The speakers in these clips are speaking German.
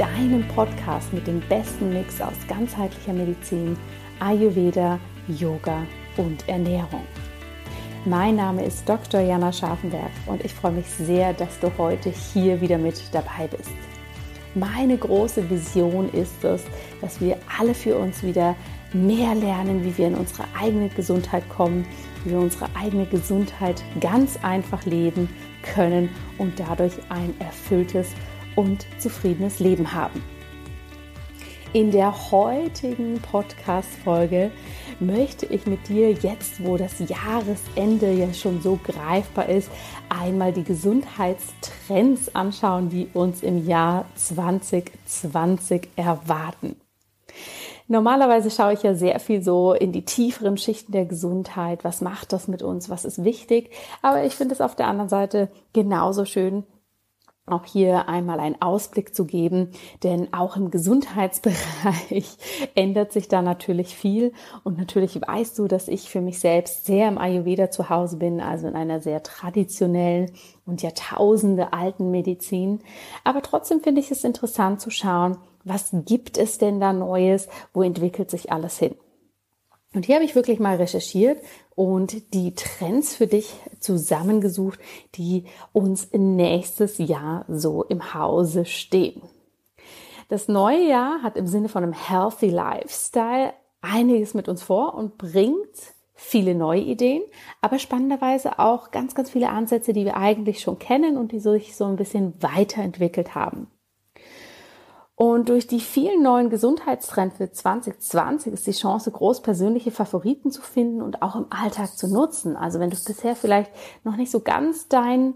deinem Podcast mit dem besten Mix aus ganzheitlicher Medizin, Ayurveda, Yoga und Ernährung. Mein Name ist Dr. Jana Scharfenberg und ich freue mich sehr, dass du heute hier wieder mit dabei bist. Meine große Vision ist es, dass wir alle für uns wieder mehr lernen, wie wir in unsere eigene Gesundheit kommen, wie wir unsere eigene Gesundheit ganz einfach leben können und dadurch ein erfülltes und zufriedenes Leben haben. In der heutigen Podcast-Folge möchte ich mit dir jetzt, wo das Jahresende ja schon so greifbar ist, einmal die Gesundheitstrends anschauen, die uns im Jahr 2020 erwarten. Normalerweise schaue ich ja sehr viel so in die tieferen Schichten der Gesundheit. Was macht das mit uns? Was ist wichtig? Aber ich finde es auf der anderen Seite genauso schön, auch hier einmal einen Ausblick zu geben, denn auch im Gesundheitsbereich ändert sich da natürlich viel und natürlich weißt du, dass ich für mich selbst sehr im Ayurveda zu Hause bin, also in einer sehr traditionellen und Jahrtausende alten Medizin. Aber trotzdem finde ich es interessant zu schauen, was gibt es denn da Neues, wo entwickelt sich alles hin. Und hier habe ich wirklich mal recherchiert und die Trends für dich zusammengesucht, die uns nächstes Jahr so im Hause stehen. Das neue Jahr hat im Sinne von einem Healthy Lifestyle einiges mit uns vor und bringt viele neue Ideen, aber spannenderweise auch ganz, ganz viele Ansätze, die wir eigentlich schon kennen und die sich so ein bisschen weiterentwickelt haben. Und durch die vielen neuen Gesundheitstrends für 2020 ist die Chance groß, persönliche Favoriten zu finden und auch im Alltag zu nutzen. Also wenn du bisher vielleicht noch nicht so ganz dein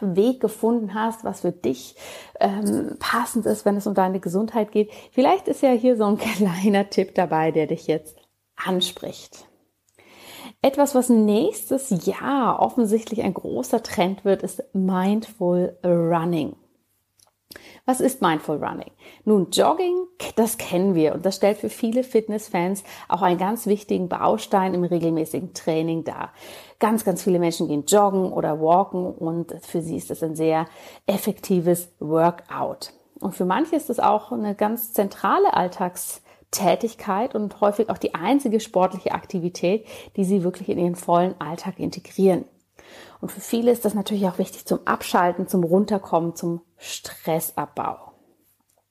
Weg gefunden hast, was für dich ähm, passend ist, wenn es um deine Gesundheit geht. Vielleicht ist ja hier so ein kleiner Tipp dabei, der dich jetzt anspricht. Etwas, was nächstes Jahr offensichtlich ein großer Trend wird, ist Mindful Running. Was ist Mindful Running? Nun, Jogging, das kennen wir und das stellt für viele Fitnessfans auch einen ganz wichtigen Baustein im regelmäßigen Training dar. Ganz, ganz viele Menschen gehen joggen oder walken und für sie ist das ein sehr effektives Workout. Und für manche ist es auch eine ganz zentrale Alltagstätigkeit und häufig auch die einzige sportliche Aktivität, die sie wirklich in ihren vollen Alltag integrieren. Und für viele ist das natürlich auch wichtig zum Abschalten, zum Runterkommen, zum Stressabbau.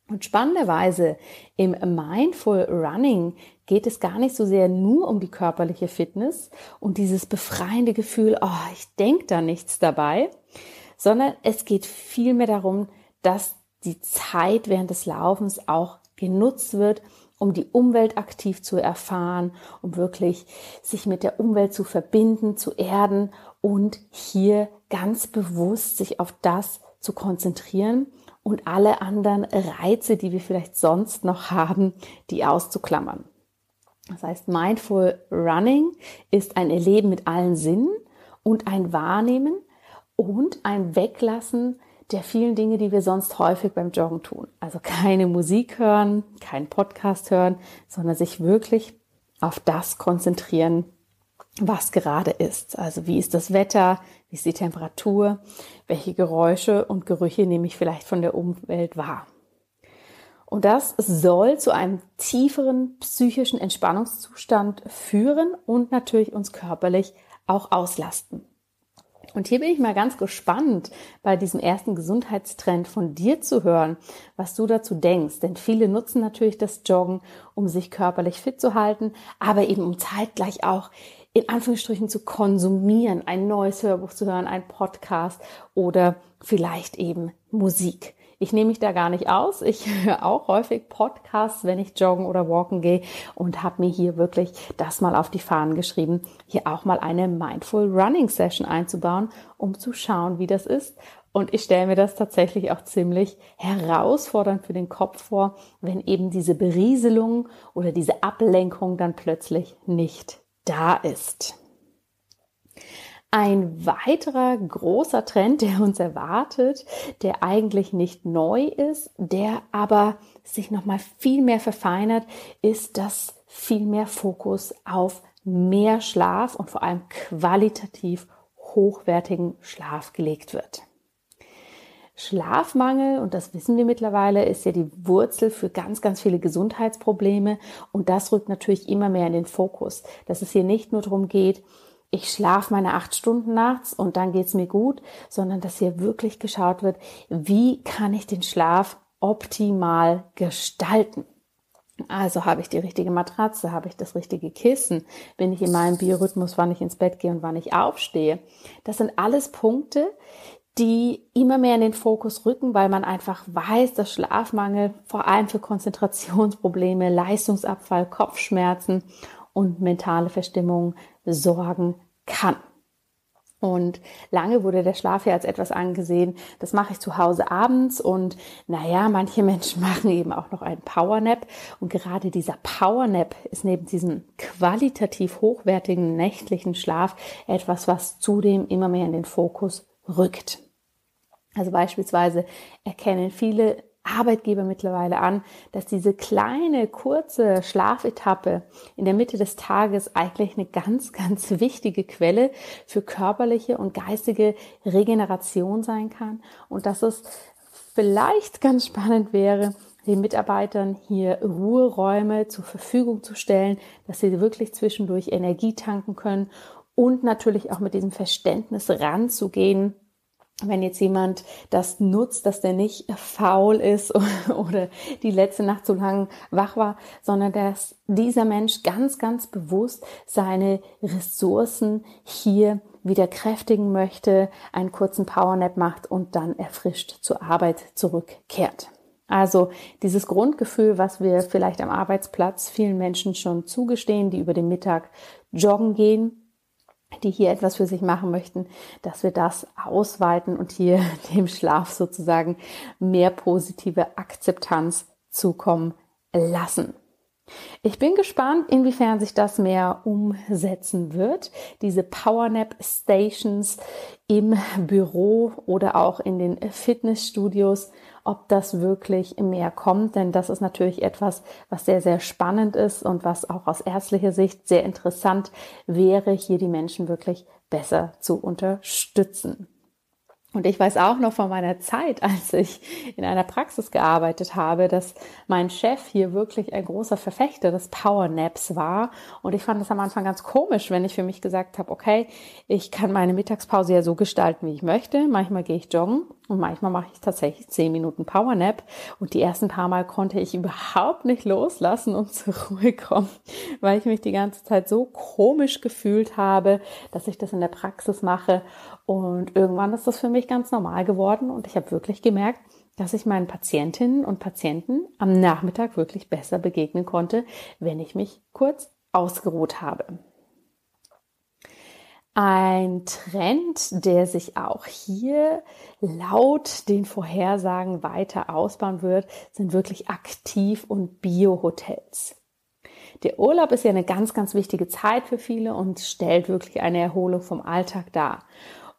Und spannenderweise im Mindful Running geht es gar nicht so sehr nur um die körperliche Fitness und dieses befreiende Gefühl, oh, ich denke da nichts dabei, sondern es geht vielmehr darum, dass die Zeit während des Laufens auch genutzt wird, um die Umwelt aktiv zu erfahren, um wirklich sich mit der Umwelt zu verbinden, zu erden und hier ganz bewusst sich auf das zu konzentrieren und alle anderen Reize, die wir vielleicht sonst noch haben, die auszuklammern. Das heißt, Mindful Running ist ein Erleben mit allen Sinnen und ein Wahrnehmen und ein Weglassen der vielen Dinge, die wir sonst häufig beim Joggen tun. Also keine Musik hören, keinen Podcast hören, sondern sich wirklich auf das konzentrieren, was gerade ist. Also wie ist das Wetter, wie ist die Temperatur, welche Geräusche und Gerüche nehme ich vielleicht von der Umwelt wahr. Und das soll zu einem tieferen psychischen Entspannungszustand führen und natürlich uns körperlich auch auslasten. Und hier bin ich mal ganz gespannt, bei diesem ersten Gesundheitstrend von dir zu hören, was du dazu denkst. Denn viele nutzen natürlich das Joggen, um sich körperlich fit zu halten, aber eben um zeitgleich auch in Anführungsstrichen zu konsumieren, ein neues Hörbuch zu hören, ein Podcast oder vielleicht eben Musik. Ich nehme mich da gar nicht aus. Ich höre auch häufig Podcasts, wenn ich joggen oder walken gehe und habe mir hier wirklich das mal auf die Fahnen geschrieben, hier auch mal eine Mindful Running Session einzubauen, um zu schauen, wie das ist. Und ich stelle mir das tatsächlich auch ziemlich herausfordernd für den Kopf vor, wenn eben diese Berieselung oder diese Ablenkung dann plötzlich nicht da ist. Ein weiterer großer Trend, der uns erwartet, der eigentlich nicht neu ist, der aber sich nochmal viel mehr verfeinert, ist, dass viel mehr Fokus auf mehr Schlaf und vor allem qualitativ hochwertigen Schlaf gelegt wird. Schlafmangel, und das wissen wir mittlerweile, ist ja die Wurzel für ganz, ganz viele Gesundheitsprobleme. Und das rückt natürlich immer mehr in den Fokus, dass es hier nicht nur darum geht, ich schlafe meine acht Stunden nachts und dann geht's mir gut, sondern dass hier wirklich geschaut wird, wie kann ich den Schlaf optimal gestalten. Also habe ich die richtige Matratze, habe ich das richtige Kissen, bin ich in meinem Biorhythmus, wann ich ins Bett gehe und wann ich aufstehe. Das sind alles Punkte, die immer mehr in den Fokus rücken, weil man einfach weiß, dass Schlafmangel vor allem für Konzentrationsprobleme, Leistungsabfall, Kopfschmerzen und mentale Verstimmung sorgen kann. Und lange wurde der Schlaf ja als etwas angesehen, das mache ich zu Hause abends und naja, manche Menschen machen eben auch noch einen Powernap und gerade dieser Powernap ist neben diesem qualitativ hochwertigen nächtlichen Schlaf etwas, was zudem immer mehr in den Fokus rückt. Also beispielsweise erkennen viele Arbeitgeber mittlerweile an, dass diese kleine, kurze Schlafetappe in der Mitte des Tages eigentlich eine ganz, ganz wichtige Quelle für körperliche und geistige Regeneration sein kann und dass es vielleicht ganz spannend wäre, den Mitarbeitern hier Ruheräume zur Verfügung zu stellen, dass sie wirklich zwischendurch Energie tanken können und natürlich auch mit diesem Verständnis ranzugehen, wenn jetzt jemand das nutzt, dass der nicht faul ist oder die letzte Nacht zu lang wach war, sondern dass dieser Mensch ganz, ganz bewusst seine Ressourcen hier wieder kräftigen möchte, einen kurzen Powernap macht und dann erfrischt zur Arbeit zurückkehrt. Also dieses Grundgefühl, was wir vielleicht am Arbeitsplatz vielen Menschen schon zugestehen, die über den Mittag joggen gehen, die hier etwas für sich machen möchten, dass wir das ausweiten und hier dem Schlaf sozusagen mehr positive Akzeptanz zukommen lassen. Ich bin gespannt, inwiefern sich das mehr umsetzen wird. Diese Powernap Stations im Büro oder auch in den Fitnessstudios ob das wirklich mehr kommt, denn das ist natürlich etwas, was sehr, sehr spannend ist und was auch aus ärztlicher Sicht sehr interessant wäre, hier die Menschen wirklich besser zu unterstützen. Und ich weiß auch noch von meiner Zeit, als ich in einer Praxis gearbeitet habe, dass mein Chef hier wirklich ein großer Verfechter des Power Naps war. Und ich fand es am Anfang ganz komisch, wenn ich für mich gesagt habe, okay, ich kann meine Mittagspause ja so gestalten, wie ich möchte. Manchmal gehe ich joggen und manchmal mache ich tatsächlich zehn Minuten Power Nap. Und die ersten paar Mal konnte ich überhaupt nicht loslassen und zur Ruhe kommen, weil ich mich die ganze Zeit so komisch gefühlt habe, dass ich das in der Praxis mache. Und irgendwann ist das für mich ganz normal geworden und ich habe wirklich gemerkt, dass ich meinen Patientinnen und Patienten am Nachmittag wirklich besser begegnen konnte, wenn ich mich kurz ausgeruht habe. Ein Trend, der sich auch hier laut den Vorhersagen weiter ausbauen wird, sind wirklich Aktiv- und Bio-Hotels. Der Urlaub ist ja eine ganz, ganz wichtige Zeit für viele und stellt wirklich eine Erholung vom Alltag dar.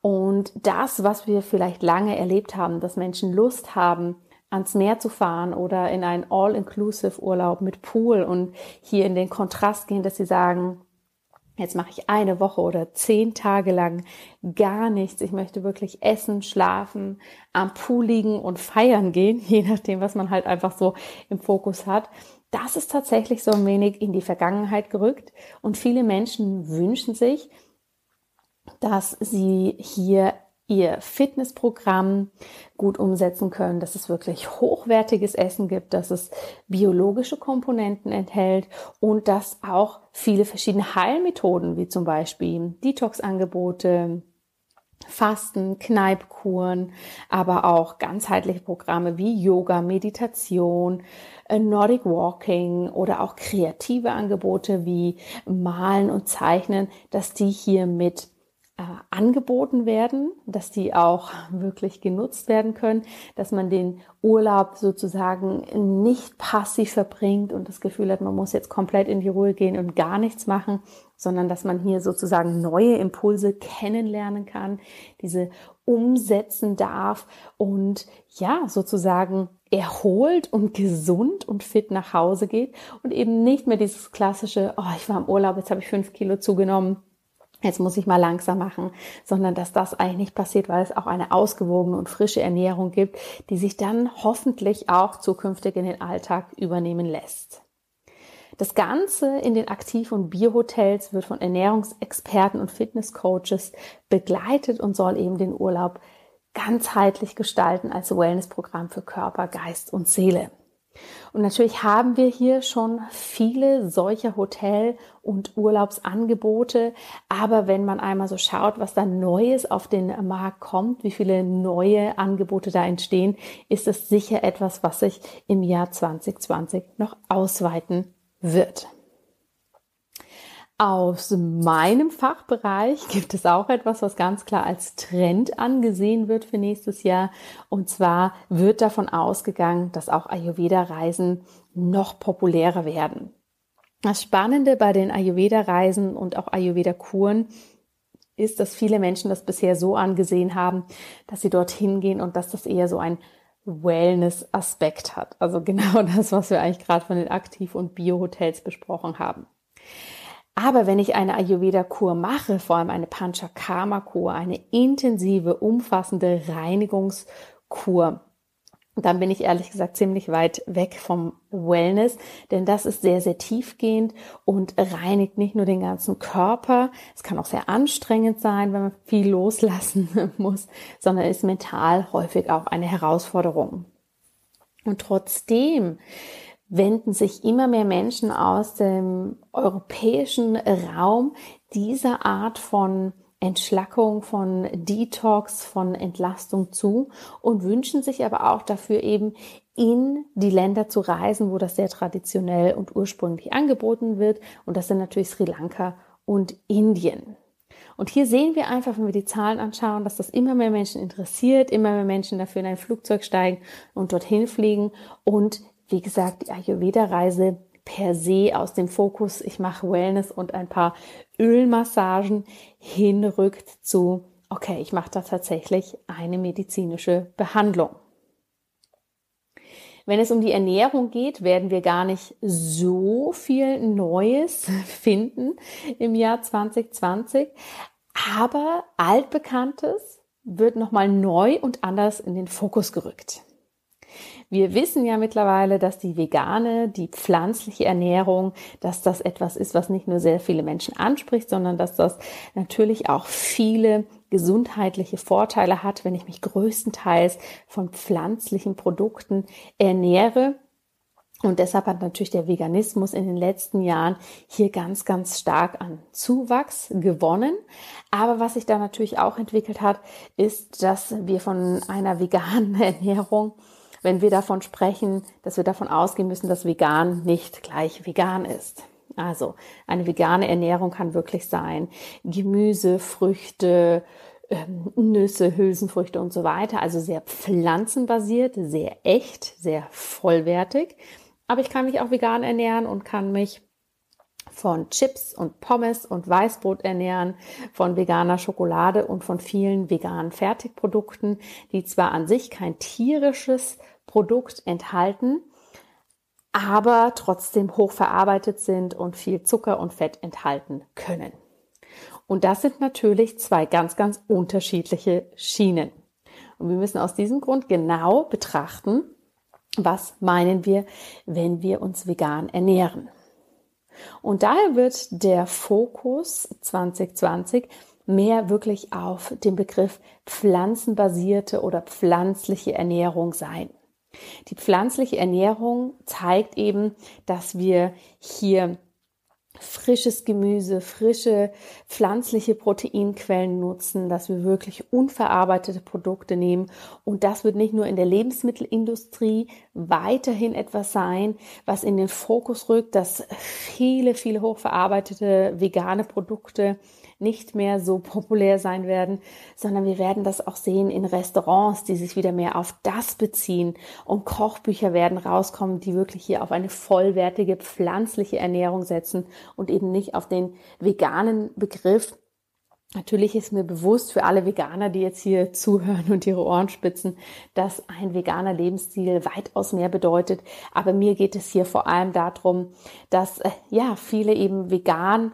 Und das, was wir vielleicht lange erlebt haben, dass Menschen Lust haben, ans Meer zu fahren oder in einen All-Inclusive-Urlaub mit Pool und hier in den Kontrast gehen, dass sie sagen, Jetzt mache ich eine Woche oder zehn Tage lang gar nichts. Ich möchte wirklich essen, schlafen, am Pool liegen und feiern gehen, je nachdem, was man halt einfach so im Fokus hat. Das ist tatsächlich so ein wenig in die Vergangenheit gerückt. Und viele Menschen wünschen sich, dass sie hier ihr Fitnessprogramm gut umsetzen können, dass es wirklich hochwertiges Essen gibt, dass es biologische Komponenten enthält und dass auch viele verschiedene Heilmethoden, wie zum Beispiel Detox-Angebote, Fasten, Kneipkuren, aber auch ganzheitliche Programme wie Yoga, Meditation, äh, Nordic Walking oder auch kreative Angebote wie Malen und Zeichnen, dass die hier mit äh, angeboten werden, dass die auch wirklich genutzt werden können, dass man den Urlaub sozusagen nicht passiv verbringt und das Gefühl hat, man muss jetzt komplett in die Ruhe gehen und gar nichts machen, sondern dass man hier sozusagen neue Impulse kennenlernen kann, diese umsetzen darf und ja, sozusagen erholt und gesund und fit nach Hause geht und eben nicht mehr dieses klassische, oh, ich war im Urlaub, jetzt habe ich fünf Kilo zugenommen jetzt muss ich mal langsam machen, sondern dass das eigentlich nicht passiert, weil es auch eine ausgewogene und frische Ernährung gibt, die sich dann hoffentlich auch zukünftig in den Alltag übernehmen lässt. Das Ganze in den Aktiv- und Biohotels wird von Ernährungsexperten und Fitnesscoaches begleitet und soll eben den Urlaub ganzheitlich gestalten als Wellnessprogramm für Körper, Geist und Seele. Und natürlich haben wir hier schon viele solcher Hotel- und Urlaubsangebote. Aber wenn man einmal so schaut, was da Neues auf den Markt kommt, wie viele neue Angebote da entstehen, ist es sicher etwas, was sich im Jahr 2020 noch ausweiten wird. Aus meinem Fachbereich gibt es auch etwas, was ganz klar als Trend angesehen wird für nächstes Jahr. Und zwar wird davon ausgegangen, dass auch Ayurveda-Reisen noch populärer werden. Das Spannende bei den Ayurveda-Reisen und auch Ayurveda-Kuren ist, dass viele Menschen das bisher so angesehen haben, dass sie dorthin gehen und dass das eher so ein Wellness-Aspekt hat. Also genau das, was wir eigentlich gerade von den Aktiv- und Bio-Hotels besprochen haben. Aber wenn ich eine Ayurveda-Kur mache, vor allem eine Panchakarma-Kur, eine intensive, umfassende Reinigungskur, dann bin ich ehrlich gesagt ziemlich weit weg vom Wellness, denn das ist sehr, sehr tiefgehend und reinigt nicht nur den ganzen Körper. Es kann auch sehr anstrengend sein, wenn man viel loslassen muss, sondern ist mental häufig auch eine Herausforderung. Und trotzdem wenden sich immer mehr Menschen aus dem europäischen Raum dieser Art von Entschlackung, von Detox, von Entlastung zu und wünschen sich aber auch dafür eben in die Länder zu reisen, wo das sehr traditionell und ursprünglich angeboten wird. Und das sind natürlich Sri Lanka und Indien. Und hier sehen wir einfach, wenn wir die Zahlen anschauen, dass das immer mehr Menschen interessiert, immer mehr Menschen dafür in ein Flugzeug steigen und dorthin fliegen und wie gesagt, die Ayurveda-Reise per se aus dem Fokus, ich mache Wellness und ein paar Ölmassagen hinrückt zu, okay, ich mache da tatsächlich eine medizinische Behandlung. Wenn es um die Ernährung geht, werden wir gar nicht so viel Neues finden im Jahr 2020, aber altbekanntes wird nochmal neu und anders in den Fokus gerückt. Wir wissen ja mittlerweile, dass die vegane, die pflanzliche Ernährung, dass das etwas ist, was nicht nur sehr viele Menschen anspricht, sondern dass das natürlich auch viele gesundheitliche Vorteile hat, wenn ich mich größtenteils von pflanzlichen Produkten ernähre. Und deshalb hat natürlich der Veganismus in den letzten Jahren hier ganz, ganz stark an Zuwachs gewonnen. Aber was sich da natürlich auch entwickelt hat, ist, dass wir von einer veganen Ernährung wenn wir davon sprechen, dass wir davon ausgehen müssen, dass vegan nicht gleich vegan ist. Also eine vegane Ernährung kann wirklich sein Gemüse, Früchte, ähm, Nüsse, Hülsenfrüchte und so weiter. Also sehr pflanzenbasiert, sehr echt, sehr vollwertig. Aber ich kann mich auch vegan ernähren und kann mich von Chips und Pommes und Weißbrot ernähren, von veganer Schokolade und von vielen veganen Fertigprodukten, die zwar an sich kein tierisches Produkt enthalten, aber trotzdem hochverarbeitet sind und viel Zucker und Fett enthalten können. Und das sind natürlich zwei ganz, ganz unterschiedliche Schienen. Und wir müssen aus diesem Grund genau betrachten, was meinen wir, wenn wir uns vegan ernähren. Und daher wird der Fokus 2020 mehr wirklich auf den Begriff pflanzenbasierte oder pflanzliche Ernährung sein. Die pflanzliche Ernährung zeigt eben, dass wir hier frisches Gemüse, frische pflanzliche Proteinquellen nutzen, dass wir wirklich unverarbeitete Produkte nehmen. Und das wird nicht nur in der Lebensmittelindustrie weiterhin etwas sein, was in den Fokus rückt, dass viele, viele hochverarbeitete vegane Produkte nicht mehr so populär sein werden, sondern wir werden das auch sehen in Restaurants, die sich wieder mehr auf das beziehen. Und Kochbücher werden rauskommen, die wirklich hier auf eine vollwertige pflanzliche Ernährung setzen und eben nicht auf den veganen Begriff, Natürlich ist mir bewusst für alle Veganer, die jetzt hier zuhören und ihre Ohren spitzen, dass ein veganer Lebensstil weitaus mehr bedeutet. Aber mir geht es hier vor allem darum, dass äh, ja viele eben vegan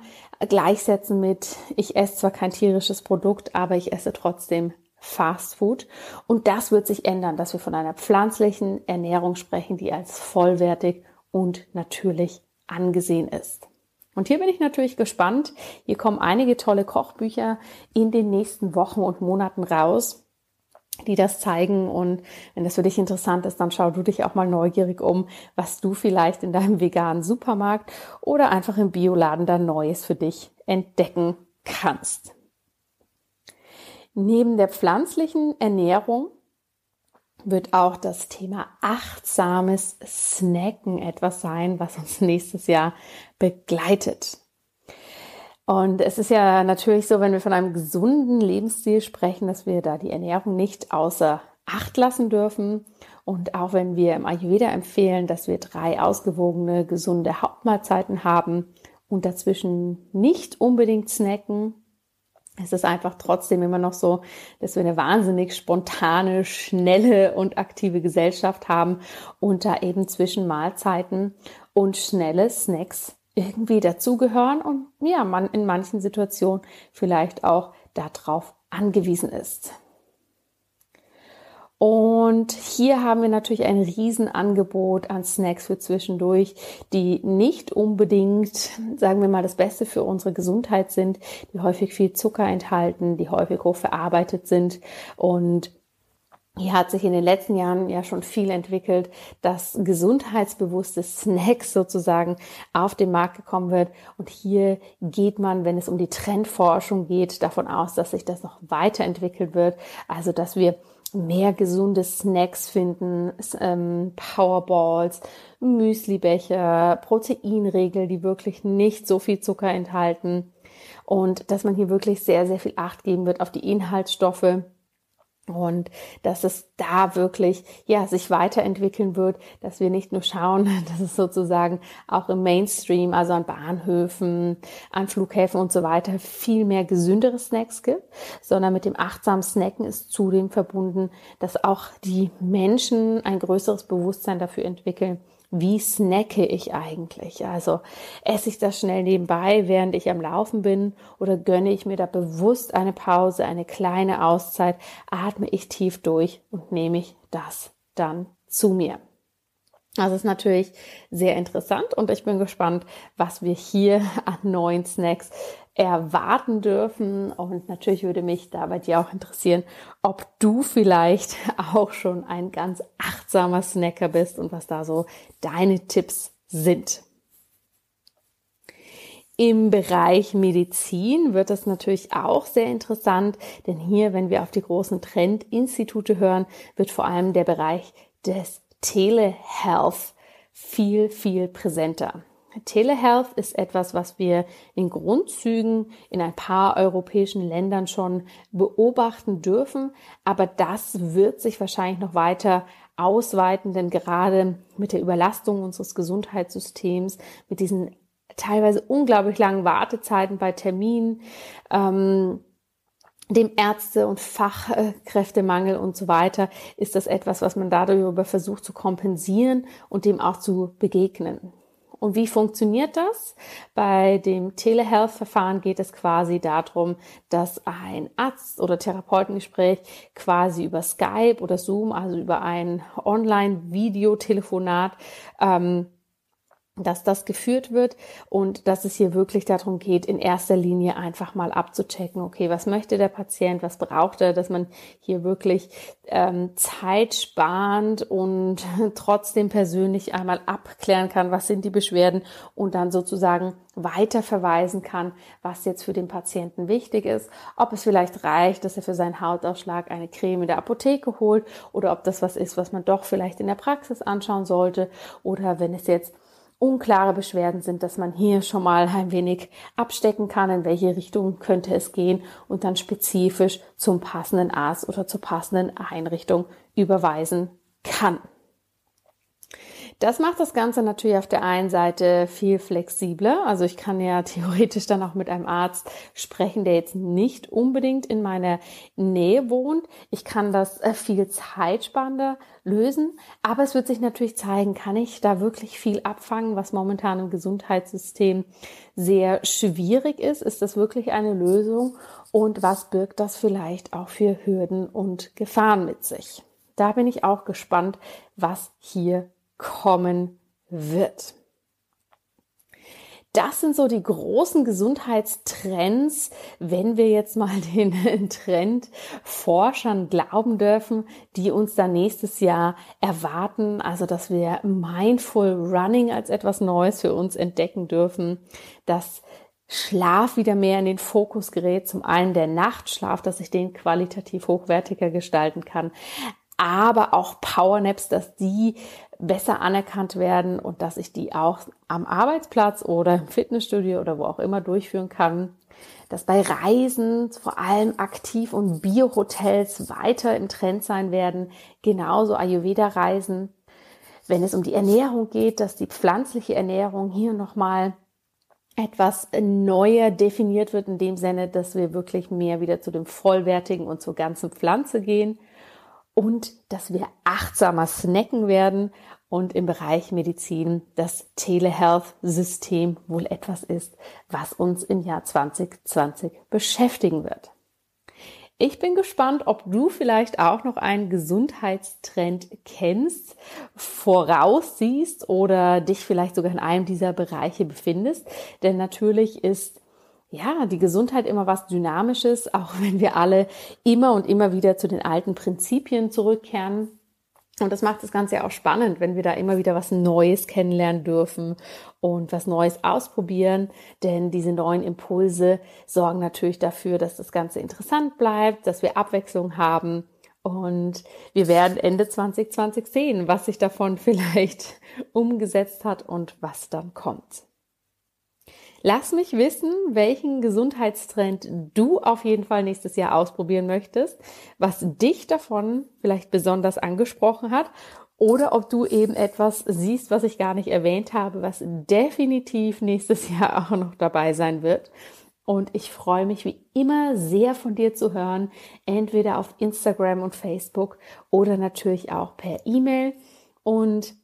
gleichsetzen mit, ich esse zwar kein tierisches Produkt, aber ich esse trotzdem Fast Food. Und das wird sich ändern, dass wir von einer pflanzlichen Ernährung sprechen, die als vollwertig und natürlich angesehen ist. Und hier bin ich natürlich gespannt. Hier kommen einige tolle Kochbücher in den nächsten Wochen und Monaten raus, die das zeigen. Und wenn das für dich interessant ist, dann schau du dich auch mal neugierig um, was du vielleicht in deinem veganen Supermarkt oder einfach im Bioladen da Neues für dich entdecken kannst. Neben der pflanzlichen Ernährung wird auch das Thema achtsames Snacken etwas sein, was uns nächstes Jahr begleitet. Und es ist ja natürlich so, wenn wir von einem gesunden Lebensstil sprechen, dass wir da die Ernährung nicht außer Acht lassen dürfen. Und auch wenn wir im Ayurveda empfehlen, dass wir drei ausgewogene, gesunde Hauptmahlzeiten haben und dazwischen nicht unbedingt snacken, es ist einfach trotzdem immer noch so, dass wir eine wahnsinnig spontane, schnelle und aktive Gesellschaft haben und da eben zwischen Mahlzeiten und schnelle Snacks irgendwie dazugehören und ja, man in manchen Situationen vielleicht auch darauf angewiesen ist. Und hier haben wir natürlich ein Riesenangebot an Snacks für zwischendurch, die nicht unbedingt, sagen wir mal, das Beste für unsere Gesundheit sind, die häufig viel Zucker enthalten, die häufig hoch verarbeitet sind und hier hat sich in den letzten Jahren ja schon viel entwickelt, dass gesundheitsbewusste Snacks sozusagen auf den Markt gekommen wird. Und hier geht man, wenn es um die Trendforschung geht, davon aus, dass sich das noch weiterentwickelt wird. Also, dass wir mehr gesunde Snacks finden, ähm, Powerballs, Müslibecher, Proteinregel, die wirklich nicht so viel Zucker enthalten. Und dass man hier wirklich sehr, sehr viel Acht geben wird auf die Inhaltsstoffe und dass es da wirklich ja sich weiterentwickeln wird, dass wir nicht nur schauen, dass es sozusagen auch im Mainstream, also an Bahnhöfen, an Flughäfen und so weiter viel mehr gesündere Snacks gibt, sondern mit dem achtsamen Snacken ist zudem verbunden, dass auch die Menschen ein größeres Bewusstsein dafür entwickeln, wie snacke ich eigentlich? Also esse ich das schnell nebenbei, während ich am Laufen bin oder gönne ich mir da bewusst eine Pause, eine kleine Auszeit, atme ich tief durch und nehme ich das dann zu mir. Das ist natürlich sehr interessant und ich bin gespannt, was wir hier an neuen Snacks erwarten dürfen. Und natürlich würde mich da bei dir auch interessieren, ob du vielleicht auch schon ein ganz achtsamer Snacker bist und was da so deine Tipps sind. Im Bereich Medizin wird es natürlich auch sehr interessant, denn hier, wenn wir auf die großen Trendinstitute hören, wird vor allem der Bereich des Telehealth viel, viel präsenter. Telehealth ist etwas, was wir in Grundzügen in ein paar europäischen Ländern schon beobachten dürfen, aber das wird sich wahrscheinlich noch weiter ausweiten, denn gerade mit der Überlastung unseres Gesundheitssystems, mit diesen teilweise unglaublich langen Wartezeiten bei Terminen, ähm, dem Ärzte- und Fachkräftemangel und so weiter, ist das etwas, was man darüber versucht zu kompensieren und dem auch zu begegnen. Und wie funktioniert das? Bei dem Telehealth-Verfahren geht es quasi darum, dass ein Arzt- oder Therapeutengespräch quasi über Skype oder Zoom, also über ein Online-Videotelefonat, ähm, dass das geführt wird und dass es hier wirklich darum geht, in erster Linie einfach mal abzuchecken, okay, was möchte der Patient, was braucht er, dass man hier wirklich ähm, zeitsparend und trotzdem persönlich einmal abklären kann, was sind die Beschwerden und dann sozusagen weiter verweisen kann, was jetzt für den Patienten wichtig ist, ob es vielleicht reicht, dass er für seinen Hautausschlag eine Creme in der Apotheke holt oder ob das was ist, was man doch vielleicht in der Praxis anschauen sollte oder wenn es jetzt unklare Beschwerden sind, dass man hier schon mal ein wenig abstecken kann, in welche Richtung könnte es gehen und dann spezifisch zum passenden Arzt oder zur passenden Einrichtung überweisen kann. Das macht das Ganze natürlich auf der einen Seite viel flexibler. Also ich kann ja theoretisch dann auch mit einem Arzt sprechen, der jetzt nicht unbedingt in meiner Nähe wohnt. Ich kann das äh, viel zeitsparender lösen. Aber es wird sich natürlich zeigen, kann ich da wirklich viel abfangen, was momentan im Gesundheitssystem sehr schwierig ist? Ist das wirklich eine Lösung? Und was birgt das vielleicht auch für Hürden und Gefahren mit sich? Da bin ich auch gespannt, was hier kommen wird. Das sind so die großen Gesundheitstrends, wenn wir jetzt mal den Trendforschern glauben dürfen, die uns dann nächstes Jahr erwarten. Also, dass wir Mindful Running als etwas Neues für uns entdecken dürfen, dass Schlaf wieder mehr in den Fokus gerät. Zum einen der Nachtschlaf, dass ich den qualitativ hochwertiger gestalten kann, aber auch Powernaps, dass die besser anerkannt werden und dass ich die auch am Arbeitsplatz oder im Fitnessstudio oder wo auch immer durchführen kann. Dass bei Reisen vor allem Aktiv- und Bio-Hotels weiter im Trend sein werden, genauso Ayurveda-Reisen. Wenn es um die Ernährung geht, dass die pflanzliche Ernährung hier nochmal etwas neuer definiert wird in dem Sinne, dass wir wirklich mehr wieder zu dem vollwertigen und zur ganzen Pflanze gehen und dass wir achtsamer snacken werden und im Bereich Medizin das Telehealth-System wohl etwas ist, was uns im Jahr 2020 beschäftigen wird. Ich bin gespannt, ob du vielleicht auch noch einen Gesundheitstrend kennst, voraussiehst oder dich vielleicht sogar in einem dieser Bereiche befindest. Denn natürlich ist ja, die Gesundheit immer was Dynamisches, auch wenn wir alle immer und immer wieder zu den alten Prinzipien zurückkehren. Und das macht das Ganze ja auch spannend, wenn wir da immer wieder was Neues kennenlernen dürfen und was Neues ausprobieren. Denn diese neuen Impulse sorgen natürlich dafür, dass das Ganze interessant bleibt, dass wir Abwechslung haben. Und wir werden Ende 2020 sehen, was sich davon vielleicht umgesetzt hat und was dann kommt. Lass mich wissen, welchen Gesundheitstrend du auf jeden Fall nächstes Jahr ausprobieren möchtest, was dich davon vielleicht besonders angesprochen hat oder ob du eben etwas siehst, was ich gar nicht erwähnt habe, was definitiv nächstes Jahr auch noch dabei sein wird. Und ich freue mich wie immer sehr von dir zu hören, entweder auf Instagram und Facebook oder natürlich auch per E-Mail. Und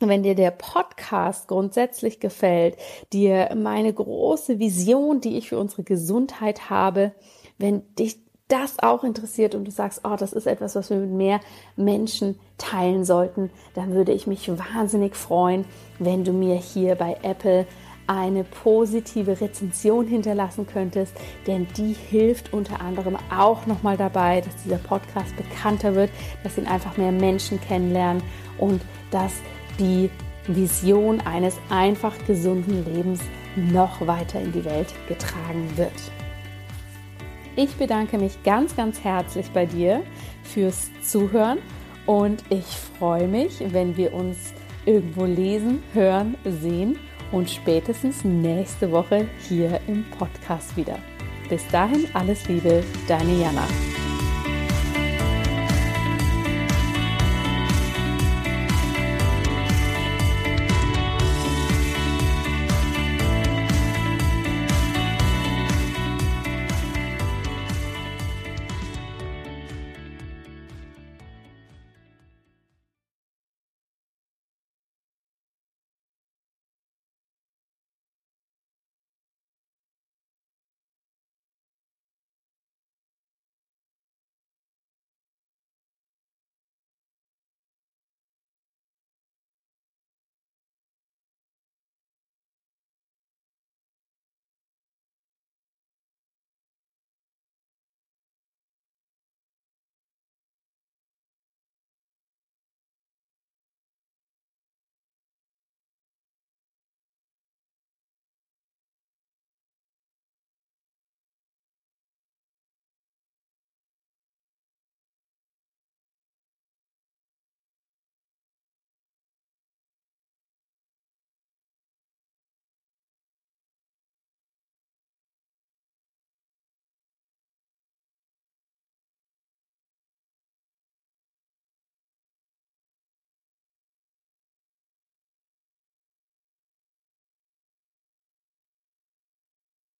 wenn dir der Podcast grundsätzlich gefällt, dir meine große Vision, die ich für unsere Gesundheit habe, wenn dich das auch interessiert und du sagst, oh, das ist etwas, was wir mit mehr Menschen teilen sollten, dann würde ich mich wahnsinnig freuen, wenn du mir hier bei Apple eine positive Rezension hinterlassen könntest, denn die hilft unter anderem auch nochmal dabei, dass dieser Podcast bekannter wird, dass ihn einfach mehr Menschen kennenlernen und dass die Vision eines einfach gesunden Lebens noch weiter in die Welt getragen wird. Ich bedanke mich ganz, ganz herzlich bei dir fürs Zuhören und ich freue mich, wenn wir uns irgendwo lesen, hören, sehen und spätestens nächste Woche hier im Podcast wieder. Bis dahin alles Liebe, deine Jana.